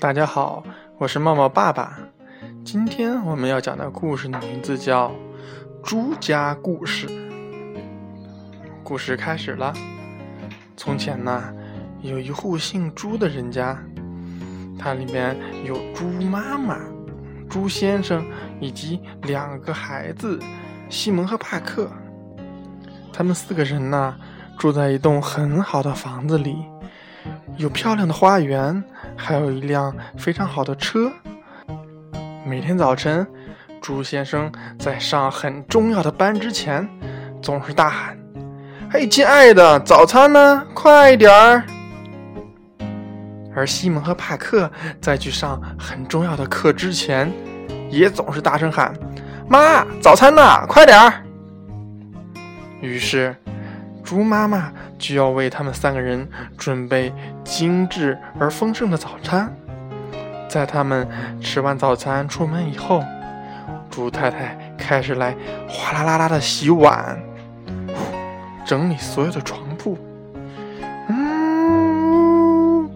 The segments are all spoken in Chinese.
大家好，我是茂茂爸爸。今天我们要讲的故事的名字叫《朱家故事》。故事开始了。从前呢，有一户姓朱的人家，它里面有猪妈妈、朱先生以及两个孩子西蒙和帕克。他们四个人呢，住在一栋很好的房子里。有漂亮的花园，还有一辆非常好的车。每天早晨，朱先生在上很重要的班之前，总是大喊：“嘿，亲爱的，早餐呢？快点儿！”而西蒙和帕克在去上很重要的课之前，也总是大声喊：“妈，早餐呢？快点儿！”于是。猪妈妈就要为他们三个人准备精致而丰盛的早餐。在他们吃完早餐出门以后，猪太太开始来哗啦啦啦的洗碗，整理所有的床铺，嗯，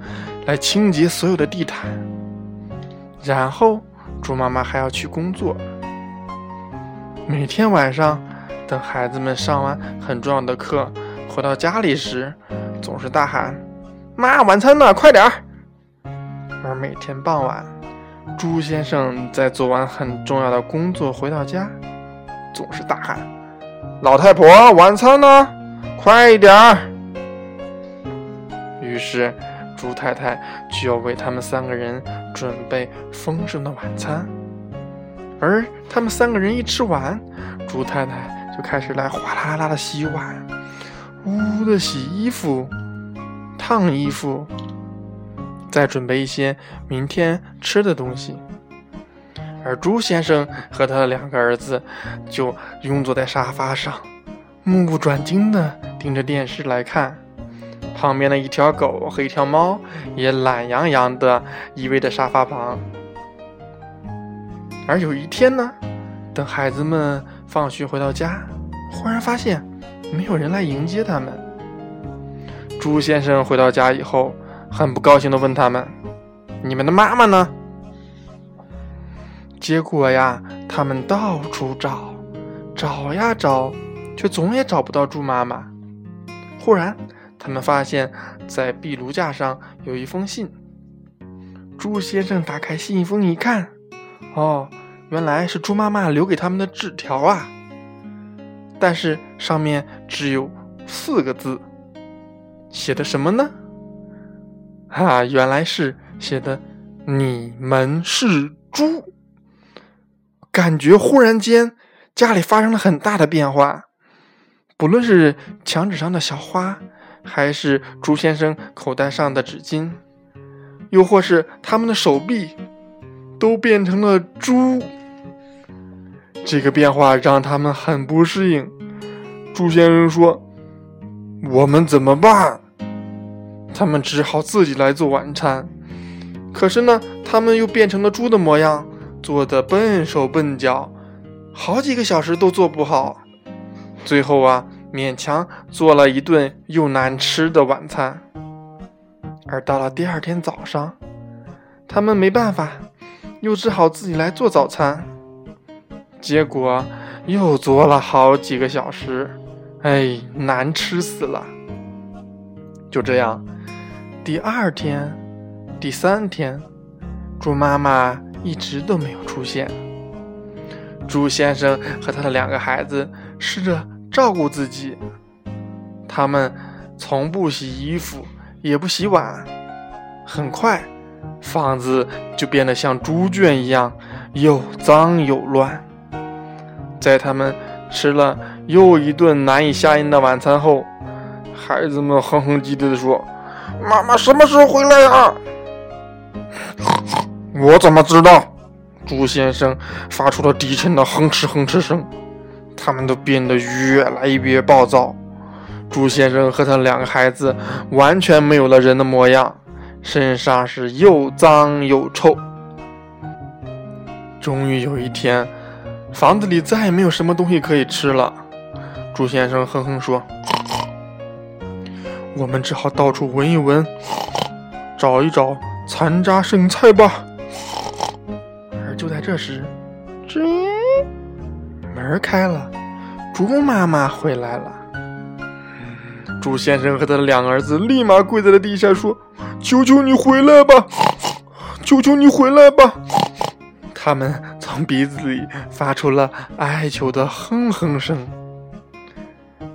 来清洁所有的地毯。然后，猪妈妈还要去工作。每天晚上，等孩子们上完很重要的课。回到家里时，总是大喊：“妈，晚餐呢？快点儿！”而每天傍晚，朱先生在做完很重要的工作回到家，总是大喊：“老太婆，晚餐呢？快一点儿！”于是，朱太太就要为他们三个人准备丰盛的晚餐。而他们三个人一吃完，朱太太就开始来哗啦啦啦的洗碗。呜呜的洗衣服、烫衣服，再准备一些明天吃的东西。而朱先生和他的两个儿子就拥坐在沙发上，目不转睛地盯着电视来看。旁边的一条狗和一条猫也懒洋洋地依偎在沙发旁。而有一天呢，等孩子们放学回到家，忽然发现。没有人来迎接他们。朱先生回到家以后，很不高兴地问他们：“你们的妈妈呢？”结果呀，他们到处找，找呀找，却总也找不到猪妈妈。忽然，他们发现，在壁炉架上有一封信。朱先生打开信封一看，哦，原来是猪妈妈留给他们的纸条啊。但是上面只有四个字，写的什么呢？啊，原来是写的“你们是猪”。感觉忽然间家里发生了很大的变化，不论是墙纸上的小花，还是朱先生口袋上的纸巾，又或是他们的手臂，都变成了猪。这个变化让他们很不适应。朱先生说：“我们怎么办？”他们只好自己来做晚餐。可是呢，他们又变成了猪的模样，做的笨手笨脚，好几个小时都做不好。最后啊，勉强做了一顿又难吃的晚餐。而到了第二天早上，他们没办法，又只好自己来做早餐。结果又做了好几个小时，哎，难吃死了。就这样，第二天、第三天，猪妈妈一直都没有出现。猪先生和他的两个孩子试着照顾自己，他们从不洗衣服，也不洗碗。很快，房子就变得像猪圈一样，又脏又乱。在他们吃了又一顿难以下咽的晚餐后，孩子们哼哼唧唧地说：“妈妈什么时候回来呀？” 我怎么知道？猪先生发出了低沉的哼哧哼哧声。他们都变得越来越暴躁。猪先生和他两个孩子完全没有了人的模样，身上是又脏又臭。终于有一天。房子里再也没有什么东西可以吃了，猪先生哼哼说：“我们只好到处闻一闻，找一找残渣剩菜吧。而就在这时，吱，门开了，猪妈妈回来了。猪先生和他的两个儿子立马跪在了地下，说：“求求你回来吧，求求你回来吧！”他们从鼻子里发出了哀求的哼哼声。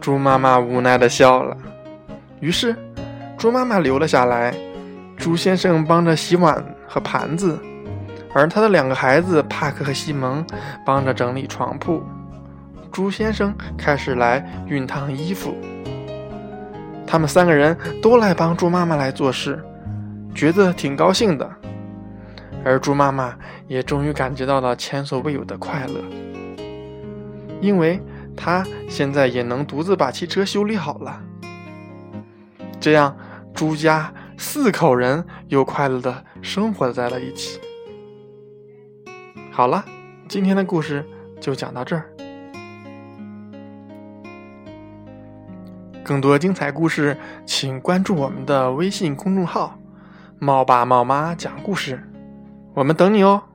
猪妈妈无奈的笑了。于是，猪妈妈留了下来。猪先生帮着洗碗和盘子，而他的两个孩子帕克和西蒙帮着整理床铺。猪先生开始来熨烫衣服。他们三个人都来帮猪妈妈来做事，觉得挺高兴的。而猪妈妈也终于感觉到了前所未有的快乐，因为她现在也能独自把汽车修理好了。这样，猪家四口人又快乐的生活在了一起。好了，今天的故事就讲到这儿。更多精彩故事，请关注我们的微信公众号“猫爸猫妈讲故事”，我们等你哦。